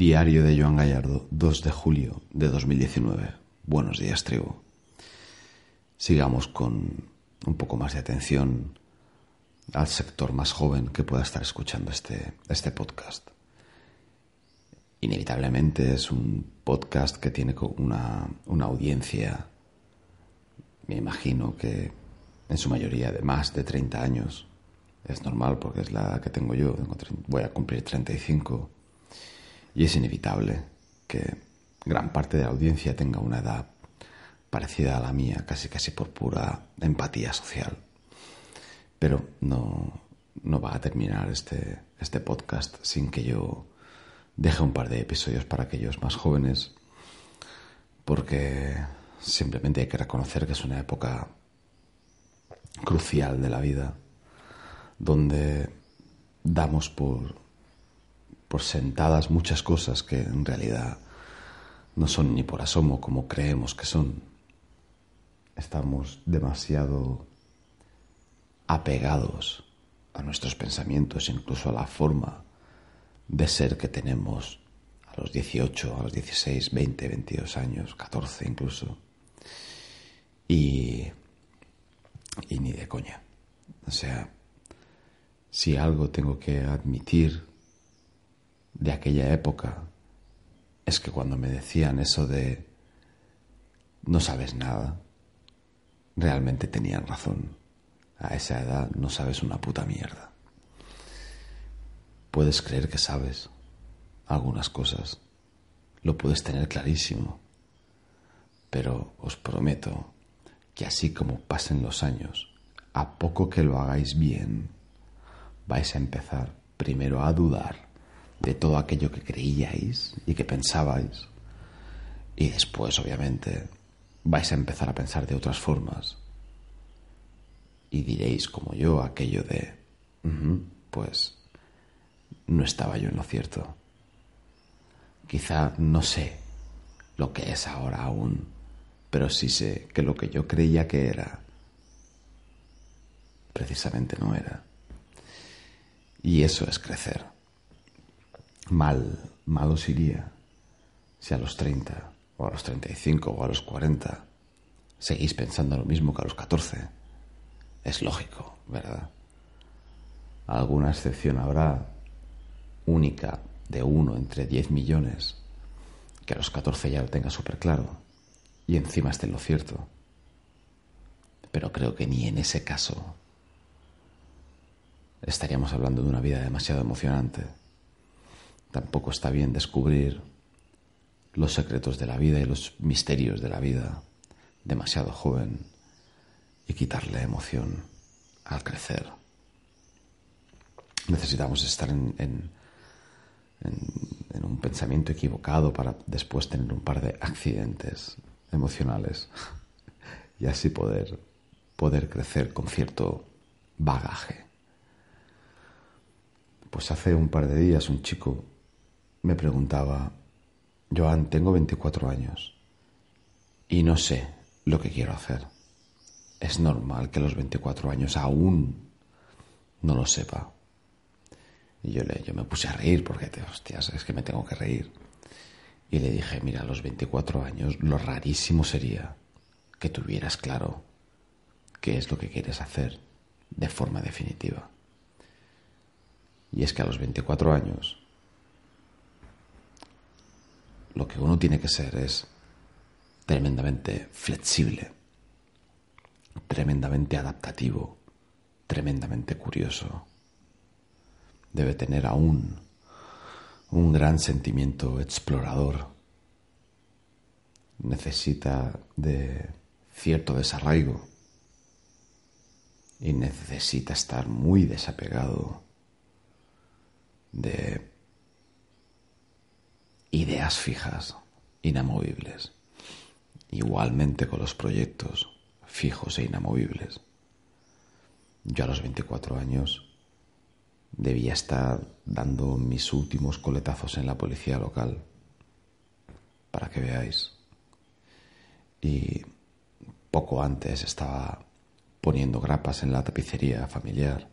Diario de Joan Gallardo, 2 de julio de 2019. Buenos días, tribu. Sigamos con un poco más de atención al sector más joven que pueda estar escuchando este, este podcast. Inevitablemente es un podcast que tiene una, una audiencia, me imagino que en su mayoría de más de 30 años. Es normal porque es la que tengo yo, voy a cumplir 35 y es inevitable que gran parte de la audiencia tenga una edad parecida a la mía, casi casi por pura empatía social. Pero no, no va a terminar este, este podcast sin que yo deje un par de episodios para aquellos más jóvenes, porque simplemente hay que reconocer que es una época crucial de la vida, donde damos por por sentadas muchas cosas que en realidad no son ni por asomo como creemos que son. Estamos demasiado apegados a nuestros pensamientos, incluso a la forma de ser que tenemos a los 18, a los 16, 20, 22 años, 14 incluso. Y, y ni de coña. O sea, si algo tengo que admitir de aquella época es que cuando me decían eso de no sabes nada, realmente tenían razón. A esa edad no sabes una puta mierda. Puedes creer que sabes algunas cosas, lo puedes tener clarísimo, pero os prometo que así como pasen los años, a poco que lo hagáis bien, vais a empezar primero a dudar de todo aquello que creíais y que pensabais. Y después, obviamente, vais a empezar a pensar de otras formas. Y diréis, como yo, aquello de, pues, no estaba yo en lo cierto. Quizá no sé lo que es ahora aún, pero sí sé que lo que yo creía que era, precisamente no era. Y eso es crecer mal, mal os iría si a los 30 o a los 35 o a los 40 seguís pensando lo mismo que a los 14. Es lógico, ¿verdad? Alguna excepción habrá única de uno entre 10 millones que a los 14 ya lo tenga súper claro y encima esté en lo cierto. Pero creo que ni en ese caso estaríamos hablando de una vida demasiado emocionante. Tampoco está bien descubrir los secretos de la vida y los misterios de la vida demasiado joven y quitarle emoción al crecer. Necesitamos estar en, en, un pensamiento equivocado para después tener un par de accidentes emocionales y así poder, poder crecer con cierto bagaje. Pues hace un par de días un chico me preguntaba, Joan, tengo 24 años y no sé lo que quiero hacer. Es normal que a los 24 años aún no lo sepa. Y yo, le, yo me puse a reír porque, te, hostias, es que me tengo que reír. Y le dije, mira, a los 24 años lo rarísimo sería que tuvieras claro qué es lo que quieres hacer de forma definitiva. Y es que a los 24 años lo que uno tiene que ser es tremendamente flexible, tremendamente adaptativo, tremendamente curioso. Debe tener aún un gran sentimiento explorador. Necesita de cierto desarraigo y necesita estar muy desapegado de ideas fijas, inamovibles. Igualmente con los proyectos fijos e inamovibles. Yo a los 24 años debía estar dando mis últimos coletazos en la policía local, para que veáis. Y poco antes estaba poniendo grapas en la tapicería familiar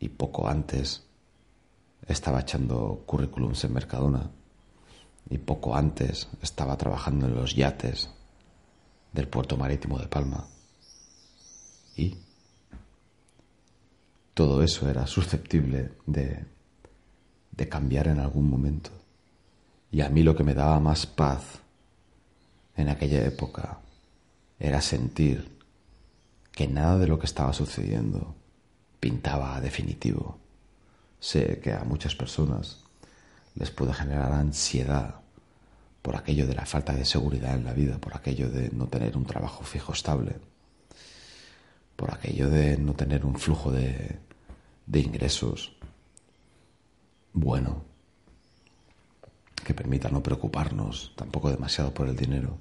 y poco antes estaba echando currículums en Mercadona y poco antes estaba trabajando en los yates del puerto marítimo de Palma. Y todo eso era susceptible de, de cambiar en algún momento. Y a mí lo que me daba más paz en aquella época era sentir que nada de lo que estaba sucediendo pintaba definitivo. Sé que a muchas personas les puede generar ansiedad por aquello de la falta de seguridad en la vida, por aquello de no tener un trabajo fijo estable, por aquello de no tener un flujo de, de ingresos bueno, que permita no preocuparnos tampoco demasiado por el dinero.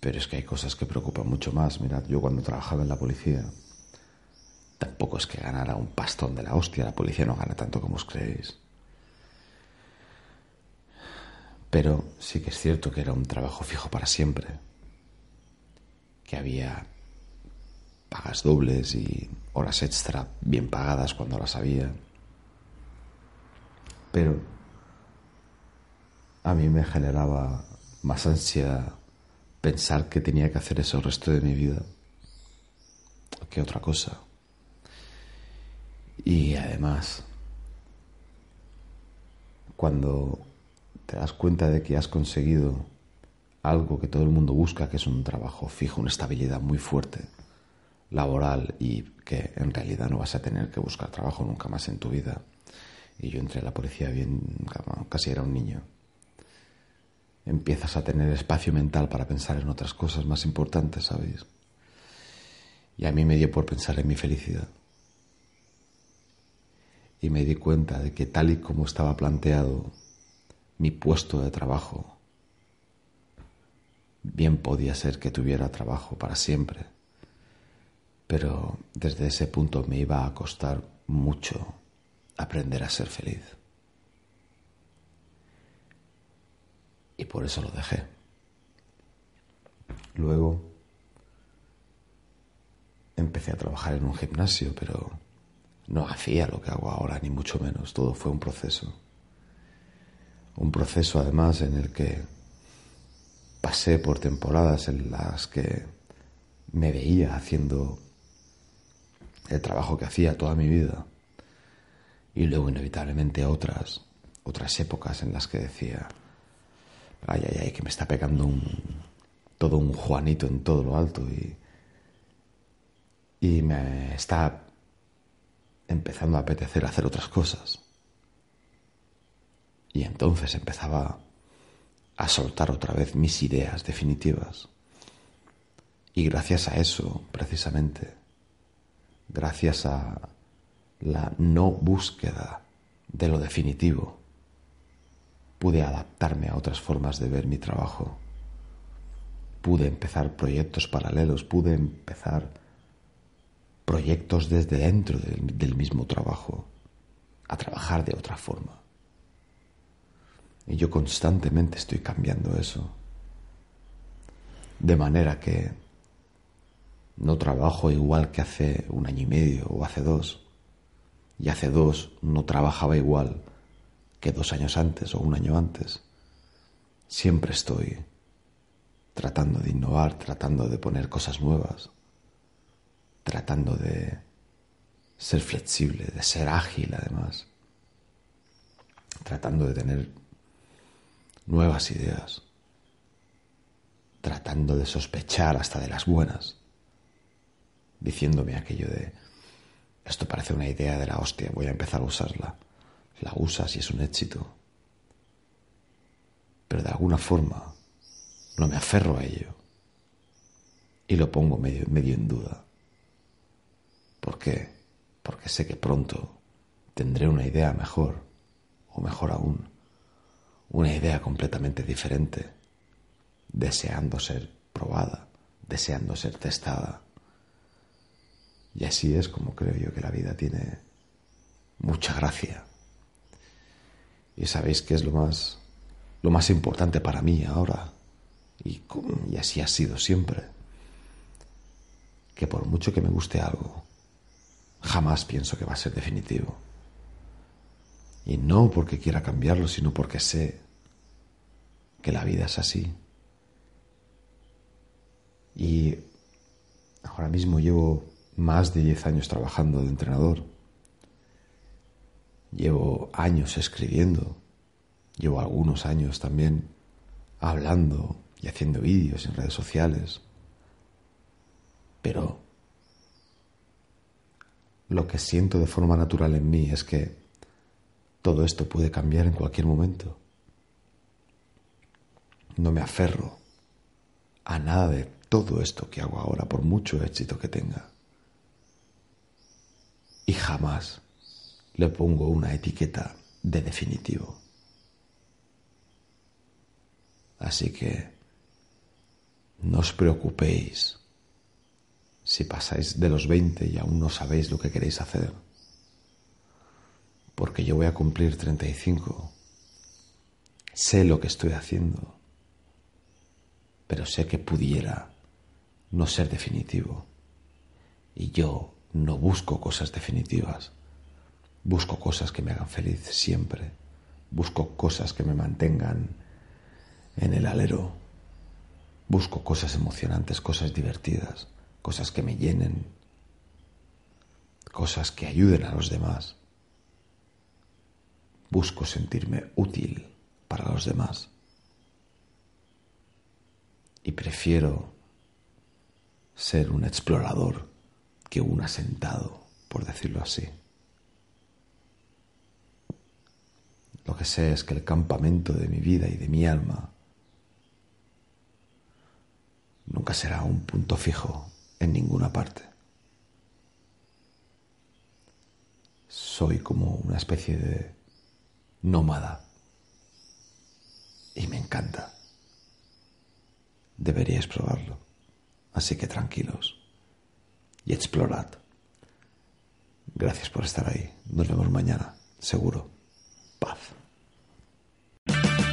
Pero es que hay cosas que preocupan mucho más. Mirad, yo cuando trabajaba en la policía, tampoco es que ganara un pastón de la hostia. La policía no gana tanto como os creéis. Pero sí que es cierto que era un trabajo fijo para siempre. Que había pagas dobles y horas extra bien pagadas cuando las había. Pero a mí me generaba más ansiedad pensar que tenía que hacer eso el resto de mi vida que otra cosa. Y además, cuando te das cuenta de que has conseguido algo que todo el mundo busca, que es un trabajo fijo, una estabilidad muy fuerte, laboral y que en realidad no vas a tener que buscar trabajo nunca más en tu vida. Y yo entré a la policía bien, casi era un niño empiezas a tener espacio mental para pensar en otras cosas más importantes, ¿sabéis? Y a mí me dio por pensar en mi felicidad. Y me di cuenta de que tal y como estaba planteado mi puesto de trabajo, bien podía ser que tuviera trabajo para siempre, pero desde ese punto me iba a costar mucho aprender a ser feliz. y por eso lo dejé. Luego empecé a trabajar en un gimnasio, pero no hacía lo que hago ahora, ni mucho menos. Todo fue un proceso. Un proceso además en el que pasé por temporadas en las que me veía haciendo el trabajo que hacía toda mi vida y luego inevitablemente otras otras épocas en las que decía ay, ay, ay, que me está pegando un, todo un Juanito en todo lo alto y, y me está empezando a apetecer hacer otras cosas. Y entonces empezaba a soltar otra vez mis ideas definitivas. Y gracias a eso, precisamente, gracias a la no búsqueda de lo definitivo, pude adaptarme a otras formas de ver mi trabajo. Pude empezar proyectos paralelos, pude empezar proyectos desde dentro del, mismo trabajo, a trabajar de otra forma. Y yo constantemente estoy cambiando eso. De manera que no trabajo igual que hace un año y medio o hace dos. Y hace dos no trabajaba igual que dos años antes o un año antes. Siempre estoy tratando de innovar, tratando de poner cosas nuevas, tratando de ser flexible, de ser ágil además, tratando de tener nuevas ideas, tratando de sospechar hasta de las buenas, diciéndome aquello de, esto parece una idea de la hostia, voy a empezar a usarla la usas y es un éxito. Pero de alguna forma no me aferro a ello. Y lo pongo medio, medio en duda. ¿Por qué? Porque sé que pronto tendré una idea mejor, o mejor aún, una idea completamente diferente, deseando ser probada, deseando ser testada. Y así es como creo yo que la vida tiene mucha gracia. Y sabéis que es lo más, lo más importante para mí ahora. Y, y así ha sido siempre. Que por mucho que me guste algo, jamás pienso que va a ser definitivo. Y no porque quiera cambiarlo, sino porque sé que la vida es así. Y ahora mismo llevo más de 10 años trabajando de entrenador. Llevo años escribiendo. Llevo algunos años también hablando y haciendo vídeos en redes sociales. Pero lo que siento de forma natural en mí es que todo esto puede cambiar en cualquier momento. No me aferro a nada de todo esto que hago ahora, por mucho éxito que tenga. Y jamás le pongo una etiqueta de definitivo. Así que no os preocupéis si pasáis de los 20 y aún no sabéis lo que queréis hacer. Porque yo voy a cumplir 35. Sé lo que estoy haciendo. Pero sé que pudiera no ser definitivo. Y yo no busco cosas definitivas. Busco cosas que me hagan feliz siempre. Busco cosas que me mantengan en el alero. Busco cosas emocionantes, cosas divertidas, cosas que me llenen, cosas que ayuden a los demás. Busco sentirme útil para los demás. Y prefiero ser un explorador que un asentado, por decirlo así. Lo que sé es que el campamento de mi vida y de mi alma nunca será un punto fijo en ninguna parte. Soy como una especie de nómada y me encanta. Deberíais probarlo. Así que tranquilos y explorad. Gracias por estar ahí. Nos vemos mañana, seguro. Paz.